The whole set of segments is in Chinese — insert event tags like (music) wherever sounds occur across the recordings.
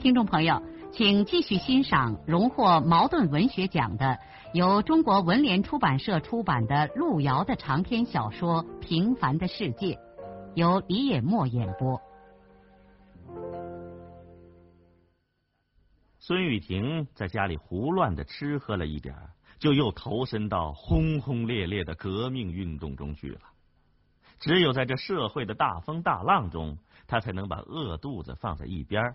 听众朋友，请继续欣赏荣获茅盾文学奖的、由中国文联出版社出版的路遥的长篇小说《平凡的世界》，由李野墨演播。孙雨婷在家里胡乱的吃喝了一点，就又投身到轰轰烈烈的革命运动中去了。只有在这社会的大风大浪中，他才能把饿肚子放在一边。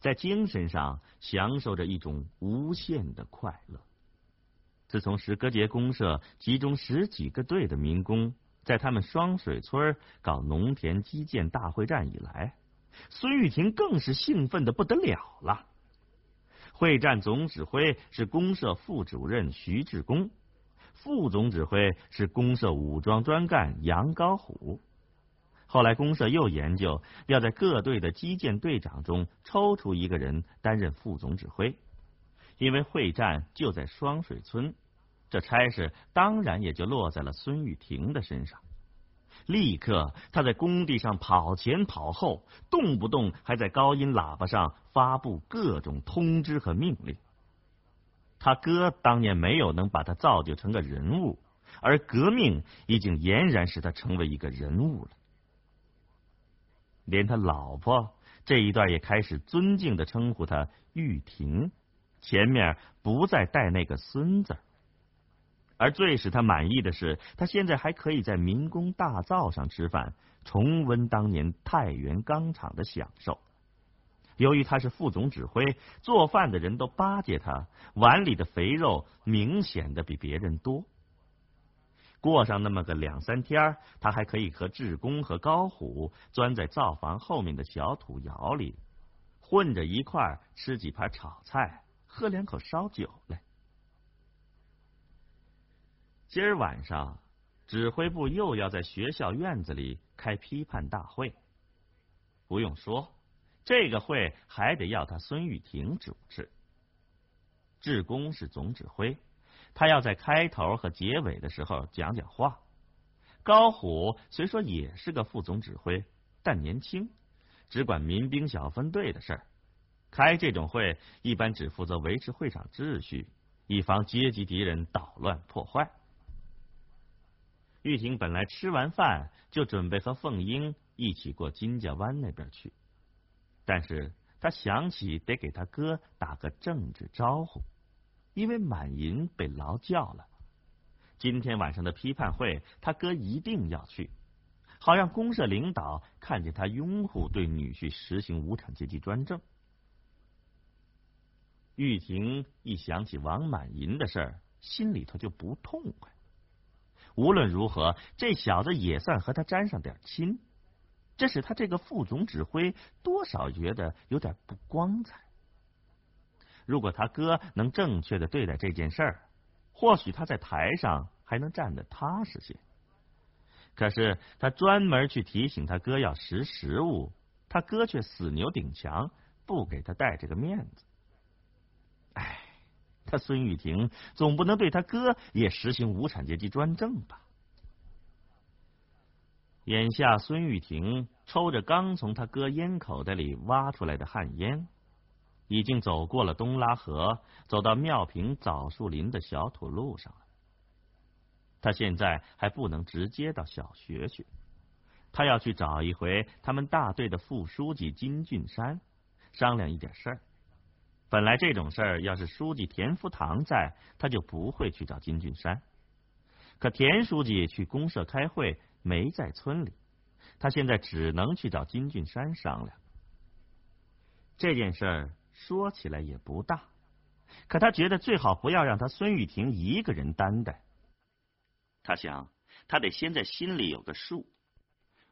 在精神上享受着一种无限的快乐。自从石歌节公社集中十几个队的民工，在他们双水村搞农田基建大会战以来，孙玉婷更是兴奋的不得了了。会战总指挥是公社副主任徐志功，副总指挥是公社武装专干杨高虎。后来，公社又研究要在各队的基建队长中抽出一个人担任副总指挥，因为会战就在双水村，这差事当然也就落在了孙玉婷的身上。立刻，他在工地上跑前跑后，动不动还在高音喇叭上发布各种通知和命令。他哥当年没有能把他造就成个人物，而革命已经俨然使他成为一个人物了。连他老婆这一段也开始尊敬的称呼他玉婷，前面不再带那个孙子。而最使他满意的是，他现在还可以在民工大灶上吃饭，重温当年太原钢厂的享受。由于他是副总指挥，做饭的人都巴结他，碗里的肥肉明显的比别人多。过上那么个两三天，他还可以和志工和高虎钻在灶房后面的小土窑里，混着一块吃几盘炒菜，喝两口烧酒来。今儿晚上，指挥部又要在学校院子里开批判大会。不用说，这个会还得要他孙玉婷主持。志工是总指挥。他要在开头和结尾的时候讲讲话。高虎虽说也是个副总指挥，但年轻，只管民兵小分队的事儿。开这种会一般只负责维持会场秩序，以防阶级敌人捣乱破坏。玉婷本来吃完饭就准备和凤英一起过金家湾那边去，但是他想起得给他哥打个政治招呼。因为满银被劳教了，今天晚上的批判会，他哥一定要去，好让公社领导看见他拥护对女婿实行无产阶级专政。玉婷一想起王满银的事儿，心里头就不痛快。无论如何，这小子也算和他沾上点亲，这使他这个副总指挥多少觉得有点不光彩。如果他哥能正确的对待这件事儿，或许他在台上还能站得踏实些。可是他专门去提醒他哥要识时务，他哥却死牛顶墙，不给他带这个面子。哎，他孙玉婷总不能对他哥也实行无产阶级专政吧？眼下孙玉婷抽着刚从他哥烟口袋里挖出来的旱烟。已经走过了东拉河，走到妙平枣树林的小土路上了。他现在还不能直接到小学去，他要去找一回他们大队的副书记金俊山，商量一点事儿。本来这种事儿要是书记田福堂在，他就不会去找金俊山。可田书记去公社开会，没在村里，他现在只能去找金俊山商量这件事儿。说起来也不大，可他觉得最好不要让他孙玉婷一个人担待。他想，他得先在心里有个数，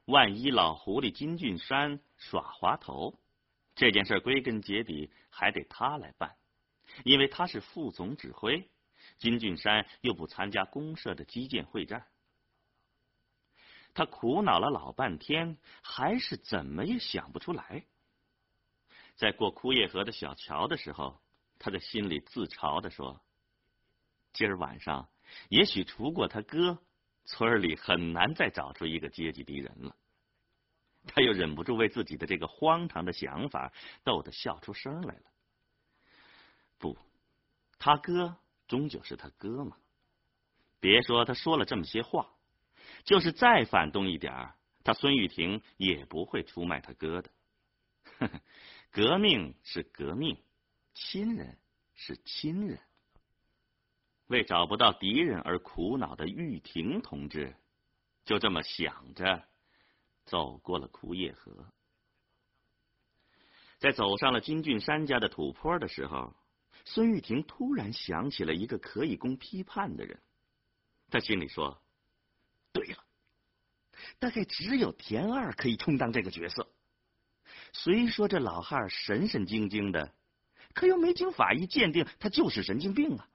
万一老狐狸金俊山耍滑头，这件事归根结底还得他来办，因为他是副总指挥，金俊山又不参加公社的基建会战。他苦恼了老半天，还是怎么也想不出来。在过枯叶河的小桥的时候，他的心里自嘲的说：“今儿晚上，也许除过他哥，村里很难再找出一个阶级敌人了。”他又忍不住为自己的这个荒唐的想法逗得笑出声来了。不，他哥终究是他哥嘛。别说他说了这么些话，就是再反动一点他孙玉婷也不会出卖他哥的。呵 (laughs) 呵革命是革命，亲人是亲人。为找不到敌人而苦恼的玉婷同志，就这么想着。走过了枯叶河，在走上了金俊山家的土坡的时候，孙玉婷突然想起了一个可以供批判的人。他心里说：“对了，大概只有田二可以充当这个角色。虽说这老汉神神经经的，可又没经法医鉴定他就是神经病啊。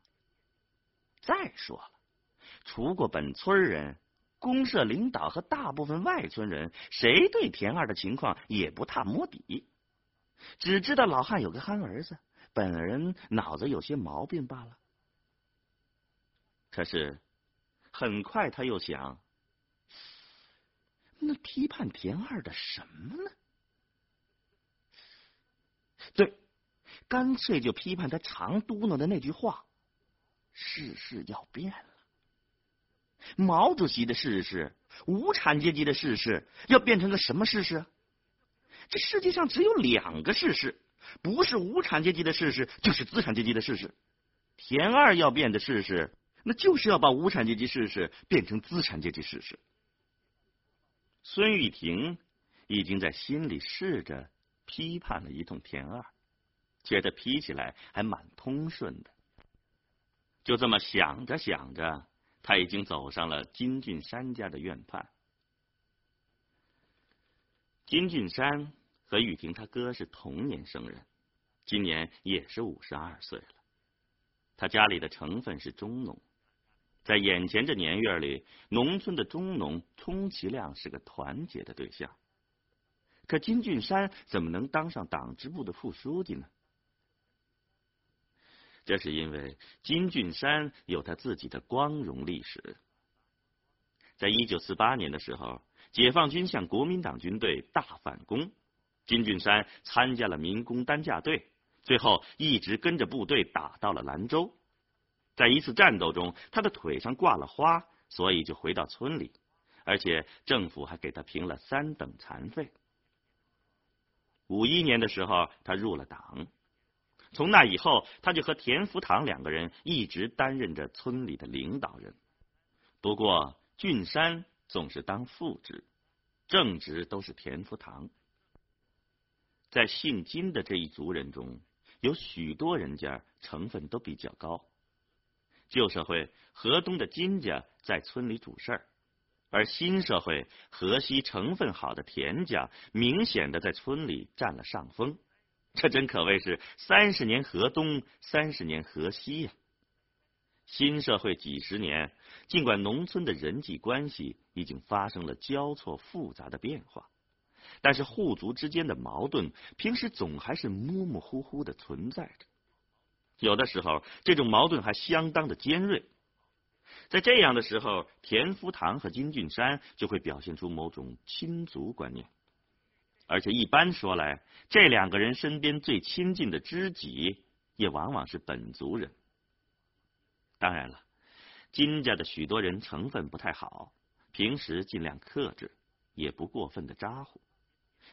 再说了，除过本村人。”公社领导和大部分外村人，谁对田二的情况也不太摸底，只知道老汉有个憨儿子，本人脑子有些毛病罢了。可是很快他又想，那批判田二的什么呢？对，干脆就批判他常嘟囔的那句话：“世事要变了。”毛主席的世事，无产阶级的世事，要变成个什么世事？这世界上只有两个世事，不是无产阶级的世事，就是资产阶级的世事。田二要变的世事，那就是要把无产阶级世事变成资产阶级世事。孙玉婷已经在心里试着批判了一通田二，觉得批起来还蛮通顺的。就这么想着想着。他已经走上了金俊山家的院畔。金俊山和玉婷他哥是同年生人，今年也是五十二岁了。他家里的成分是中农，在眼前这年月里，农村的中农充其量是个团结的对象。可金俊山怎么能当上党支部的副书记呢？这是因为金俊山有他自己的光荣历史。在一九四八年的时候，解放军向国民党军队大反攻，金俊山参加了民工担架队，最后一直跟着部队打到了兰州。在一次战斗中，他的腿上挂了花，所以就回到村里，而且政府还给他评了三等残废。五一年的时候，他入了党。从那以后，他就和田福堂两个人一直担任着村里的领导人。不过，俊山总是当副职，正职都是田福堂。在姓金的这一族人中，有许多人家成分都比较高。旧社会河东的金家在村里主事儿，而新社会河西成分好的田家明显的在村里占了上风。这真可谓是三十年河东，三十年河西呀！新社会几十年，尽管农村的人际关系已经发生了交错复杂的变化，但是户族之间的矛盾平时总还是模模糊糊的存在着。有的时候，这种矛盾还相当的尖锐。在这样的时候，田福堂和金俊山就会表现出某种亲族观念。而且一般说来，这两个人身边最亲近的知己，也往往是本族人。当然了，金家的许多人成分不太好，平时尽量克制，也不过分的咋呼。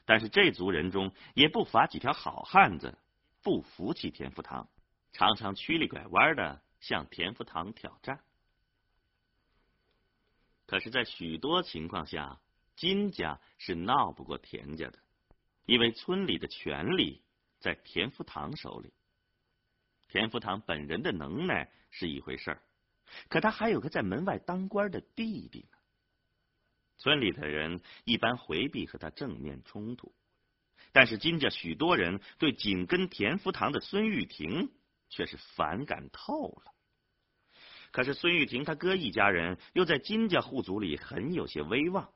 但是这族人中也不乏几条好汉子，不服气田福堂，常常曲里拐弯的向田福堂挑战。可是，在许多情况下，金家是闹不过田家的。因为村里的权力在田福堂手里，田福堂本人的能耐是一回事儿，可他还有个在门外当官的弟弟呢。村里的人一般回避和他正面冲突，但是金家许多人对紧跟田福堂的孙玉婷却是反感透了。可是孙玉婷他哥一家人又在金家户族里很有些威望，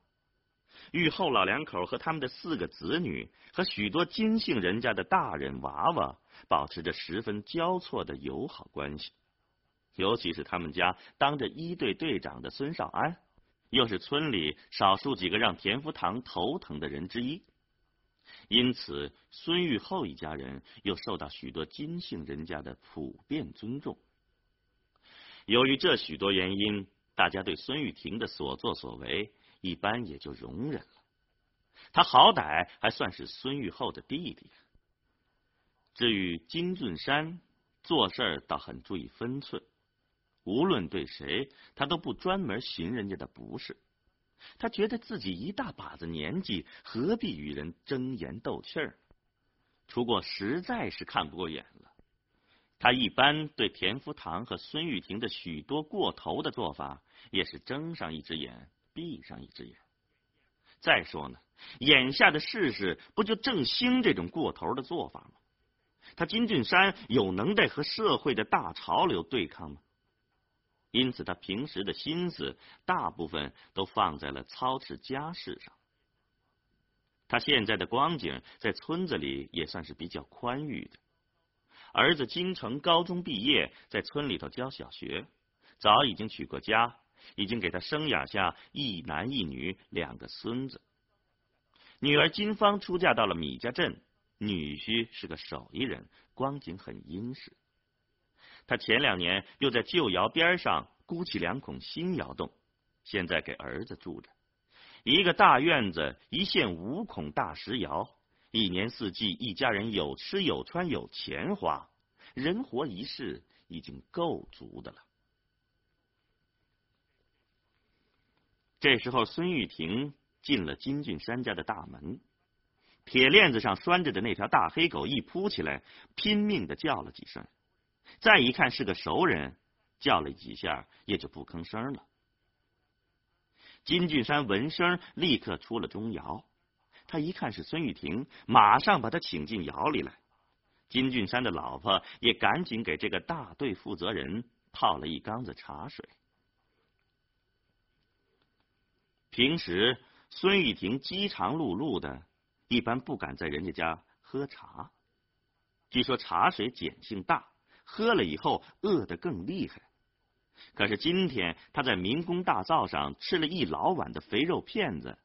玉后老两口和他们的四个子女和许多金姓人家的大人娃娃保持着十分交错的友好关系，尤其是他们家当着一队队长的孙少安，又是村里少数几个让田福堂头疼的人之一，因此孙玉厚一家人又受到许多金姓人家的普遍尊重。由于这许多原因，大家对孙玉婷的所作所为一般也就容忍了。他好歹还算是孙玉厚的弟弟。至于金俊山，做事倒很注意分寸，无论对谁，他都不专门寻人家的不是。他觉得自己一大把子年纪，何必与人争言斗气儿？除过实在是看不过眼了。他一般对田福堂和孙玉婷的许多过头的做法，也是睁上一只眼闭上一只眼。再说呢，眼下的世事不就正兴这种过头的做法吗？他金俊山有能耐和社会的大潮流对抗吗？因此，他平时的心思大部分都放在了操持家事上。他现在的光景，在村子里也算是比较宽裕的。儿子金城高中毕业，在村里头教小学，早已经娶过家，已经给他生养下一男一女两个孙子。女儿金芳出嫁到了米家镇，女婿是个手艺人，光景很殷实。他前两年又在旧窑边上箍起两孔新窑洞，现在给儿子住着，一个大院子，一线五孔大石窑。一年四季，一家人有吃有穿有钱花，人活一世已经够足的了。这时候，孙玉婷进了金俊山家的大门，铁链子上拴着的那条大黑狗一扑起来，拼命的叫了几声，再一看是个熟人，叫了几下也就不吭声了。金俊山闻声，立刻出了钟窑。他一看是孙玉婷，马上把他请进窑里来。金俊山的老婆也赶紧给这个大队负责人泡了一缸子茶水。平时孙玉婷饥肠辘辘的，一般不敢在人家家喝茶。据说茶水碱性大，喝了以后饿得更厉害。可是今天他在民工大灶上吃了一老碗的肥肉片子。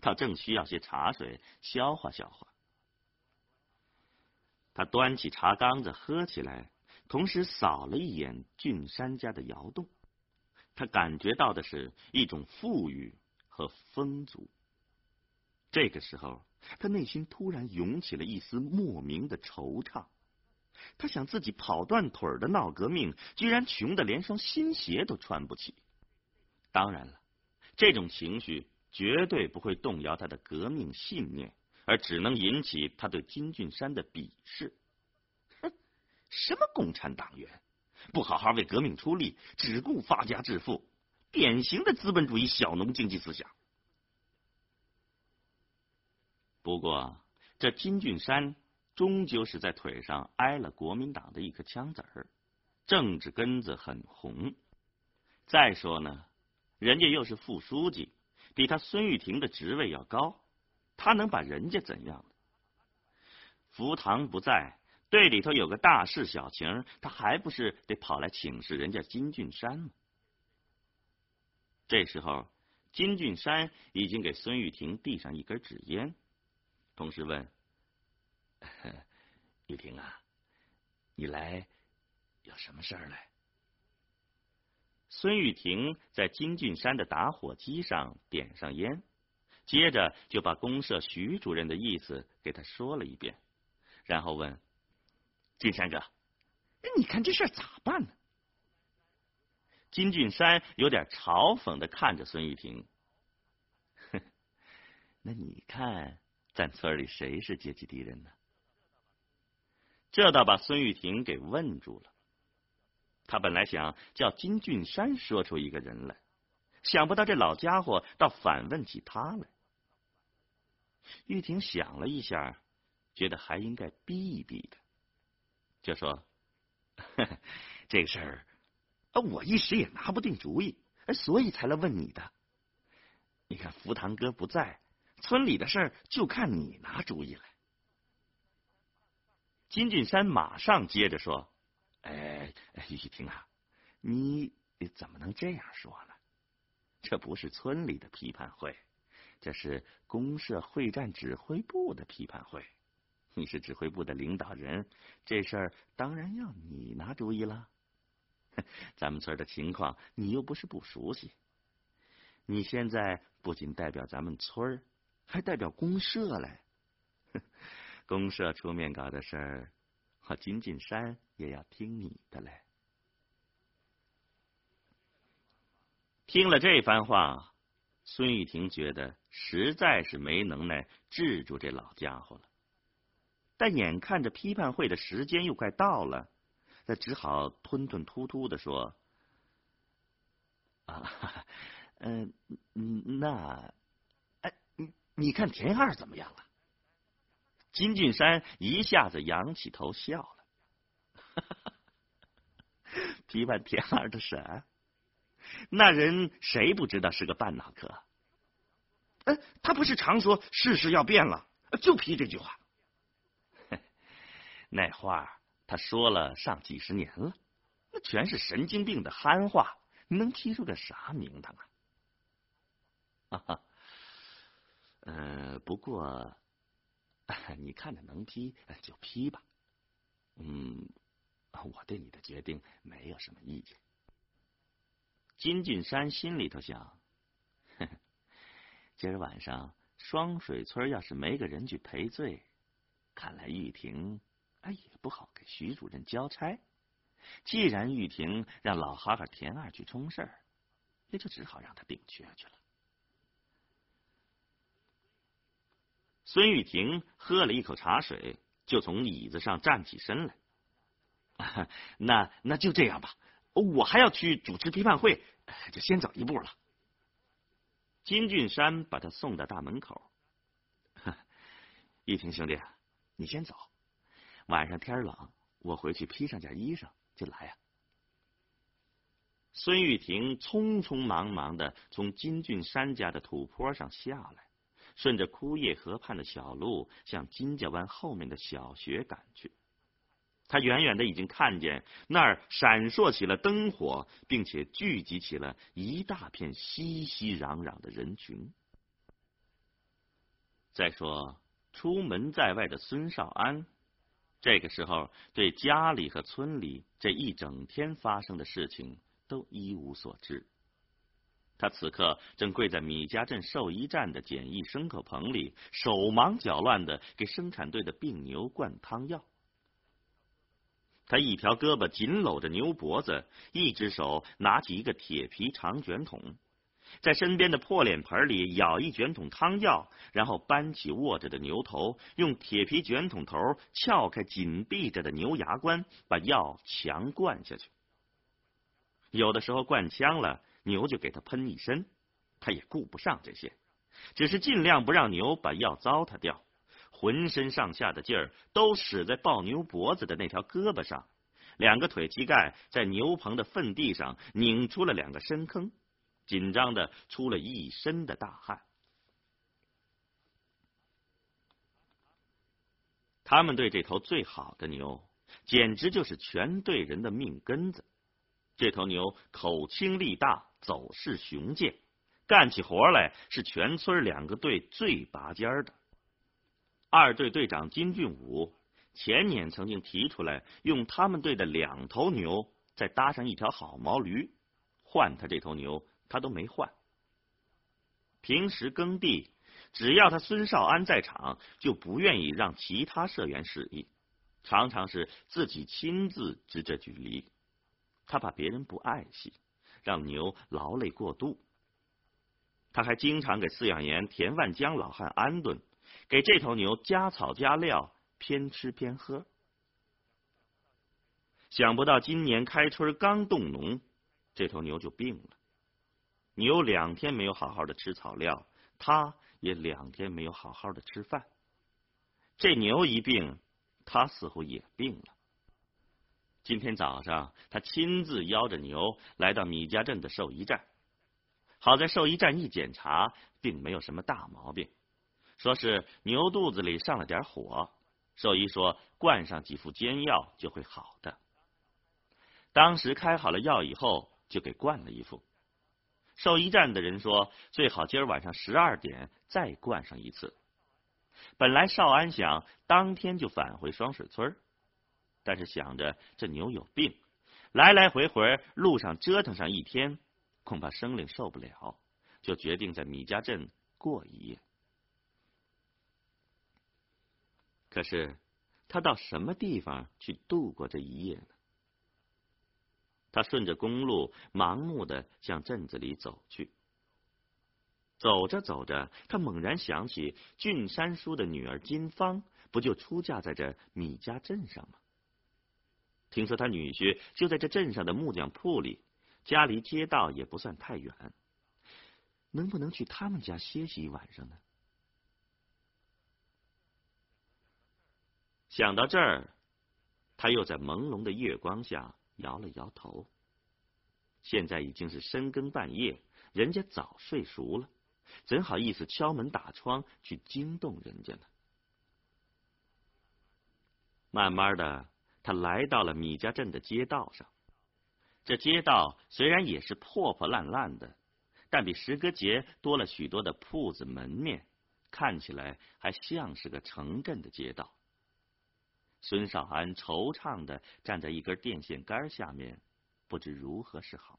他正需要些茶水消化消化。他端起茶缸子喝起来，同时扫了一眼俊山家的窑洞。他感觉到的是一种富裕和丰足。这个时候，他内心突然涌起了一丝莫名的惆怅。他想自己跑断腿的闹革命，居然穷的连双新鞋都穿不起。当然了，这种情绪。绝对不会动摇他的革命信念，而只能引起他对金俊山的鄙视。哼，什么共产党员，不好好为革命出力，只顾发家致富，典型的资本主义小农经济思想。不过，这金俊山终究是在腿上挨了国民党的一颗枪子儿，政治根子很红。再说呢，人家又是副书记。比他孙玉婷的职位要高，他能把人家怎样？福堂不在，队里头有个大事小情，他还不是得跑来请示人家金俊山吗？这时候，金俊山已经给孙玉婷递上一根纸烟，同时问：“ (laughs) 玉婷啊，你来有什么事儿来？”孙玉婷在金俊山的打火机上点上烟，接着就把公社徐主任的意思给他说了一遍，然后问：“金山哥，你看这事咋办呢？”金俊山有点嘲讽的看着孙玉婷：“哼那你看咱村里谁是阶级敌人呢？”这倒把孙玉婷给问住了。他本来想叫金俊山说出一个人来，想不到这老家伙倒反问起他来。玉婷想了一下，觉得还应该逼一逼他，就说：“ (laughs) 这事儿，我一时也拿不定主意，所以才来问你的。你看福堂哥不在，村里的事儿就看你拿主意了。”金俊山马上接着说：“哎，玉婷啊，你怎么能这样说呢？这不是村里的批判会。”这是公社会战指挥部的批判会，你是指挥部的领导人，这事儿当然要你拿主意了。(laughs) 咱们村的情况你又不是不熟悉，你现在不仅代表咱们村还代表公社嘞。(laughs) 公社出面搞的事儿，我金进山也要听你的嘞。听了这番话。孙玉婷觉得实在是没能耐治住这老家伙了，但眼看着批判会的时间又快到了，他只好吞吞吐吐的说：“啊，嗯嗯，那，哎，你你看田二怎么样了？”金俊山一下子仰起头笑了：“批判田二的神。”那人谁不知道是个半脑壳？哎，他不是常说世事要变了，就批这句话。(laughs) 那话他说了上几十年了，那全是神经病的憨话，能批出个啥名堂啊？(laughs) 哈，呃，不过 (laughs) 你看着能批就批吧。嗯，我对你的决定没有什么意见。金俊山心里头想：今儿晚上双水村要是没个人去赔罪，看来玉婷哎也不好给徐主任交差。既然玉婷让老哈哈田二去冲事儿，也就只好让他顶缺去了。孙玉婷喝了一口茶水，就从椅子上站起身来。(laughs) 那那就这样吧。我还要去主持批判会，就先走一步了。金俊山把他送到大门口。(laughs) 玉婷兄弟，你先走。晚上天冷，我回去披上件衣裳就来呀。孙玉婷匆匆忙忙的从金俊山家的土坡上下来，顺着枯叶河畔的小路向金家湾后面的小学赶去。他远远的已经看见那儿闪烁起了灯火，并且聚集起了一大片熙熙攘攘的人群。再说，出门在外的孙少安，这个时候对家里和村里这一整天发生的事情都一无所知。他此刻正跪在米家镇兽医站的简易牲口棚里，手忙脚乱的给生产队的病牛灌汤药。他一条胳膊紧搂着牛脖子，一只手拿起一个铁皮长卷筒，在身边的破脸盆里舀一卷筒汤药，然后搬起握着的牛头，用铁皮卷筒头撬开紧闭着的牛牙关，把药强灌下去。有的时候灌呛了，牛就给他喷一身，他也顾不上这些，只是尽量不让牛把药糟蹋掉。浑身上下的劲儿都使在抱牛脖子的那条胳膊上，两个腿膝盖在牛棚的粪地上拧出了两个深坑，紧张的出了一身的大汗。他们对这头最好的牛，简直就是全队人的命根子。这头牛口轻力大，走势雄健，干起活来是全村两个队最拔尖的。二队队长金俊武前年曾经提出来，用他们队的两头牛再搭上一条好毛驴，换他这头牛，他都没换。平时耕地，只要他孙少安在场，就不愿意让其他社员使役，常常是自己亲自支这距离。他怕别人不爱惜，让牛劳累过度。他还经常给饲养员田万江老汉安顿。给这头牛加草加料，偏吃偏喝。想不到今年开春刚动农，这头牛就病了。牛两天没有好好的吃草料，它也两天没有好好的吃饭。这牛一病，他似乎也病了。今天早上，他亲自邀着牛来到米家镇的兽医站。好在兽医站一检查，并没有什么大毛病，说是牛肚子里上了点火。兽医说，灌上几副煎药就会好的。当时开好了药以后，就给灌了一副。兽医站的人说，最好今儿晚上十二点再灌上一次。本来少安想当天就返回双水村，但是想着这牛有病，来来回回路上折腾上一天，恐怕生灵受不了，就决定在米家镇过一夜。可是他到什么地方去度过这一夜呢？他顺着公路盲目的向镇子里走去。走着走着，他猛然想起俊山叔的女儿金芳，不就出嫁在这米家镇上吗？听说他女婿就在这镇上的木匠铺里，家离街道也不算太远，能不能去他们家歇息一晚上呢？想到这儿，他又在朦胧的月光下摇了摇头。现在已经是深更半夜，人家早睡熟了。怎好意思敲门打窗去惊动人家呢？慢慢的，他来到了米家镇的街道上。这街道虽然也是破破烂烂的，但比石歌节多了许多的铺子门面，看起来还像是个城镇的街道。孙少安惆怅的站在一根电线杆下面，不知如何是好。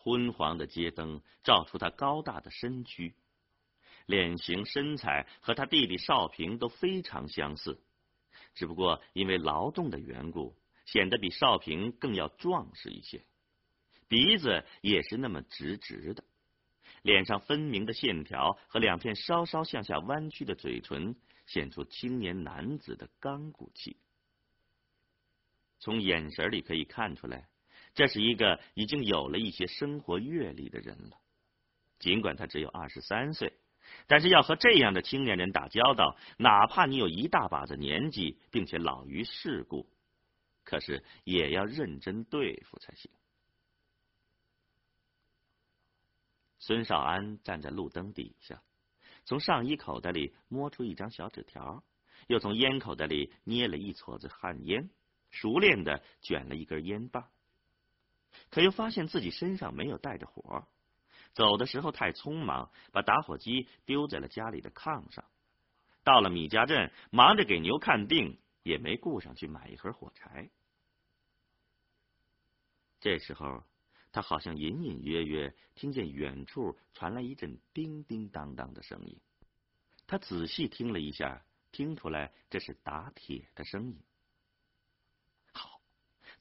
昏黄的街灯照出他高大的身躯，脸型身材和他弟弟少平都非常相似，只不过因为劳动的缘故，显得比少平更要壮实一些。鼻子也是那么直直的，脸上分明的线条和两片稍稍向下弯曲的嘴唇，显出青年男子的刚骨气。从眼神里可以看出来。这是一个已经有了一些生活阅历的人了，尽管他只有二十三岁，但是要和这样的青年人打交道，哪怕你有一大把的年纪，并且老于世故，可是也要认真对付才行。孙少安站在路灯底下，从上衣口袋里摸出一张小纸条，又从烟口袋里捏了一撮子旱烟，熟练的卷了一根烟棒。可又发现自己身上没有带着火，走的时候太匆忙，把打火机丢在了家里的炕上。到了米家镇，忙着给牛看病，也没顾上去买一盒火柴。这时候，他好像隐隐约约听见远处传来一阵叮叮当当的声音。他仔细听了一下，听出来这是打铁的声音。好，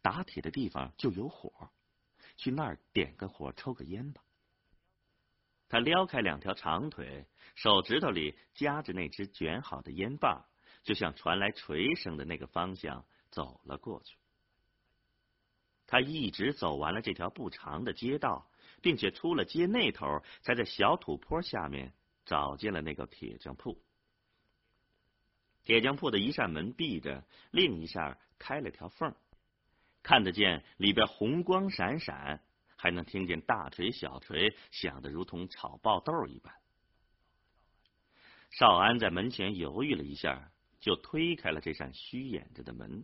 打铁的地方就有火。去那儿点个火，抽个烟吧。他撩开两条长腿，手指头里夹着那只卷好的烟棒，就向传来锤声的那个方向走了过去。他一直走完了这条不长的街道，并且出了街那头，才在小土坡下面找见了那个铁匠铺。铁匠铺的一扇门闭着，另一扇开了条缝。看得见里边红光闪闪，还能听见大锤小锤响得如同炒爆豆一般。少安在门前犹豫了一下，就推开了这扇虚掩着的门。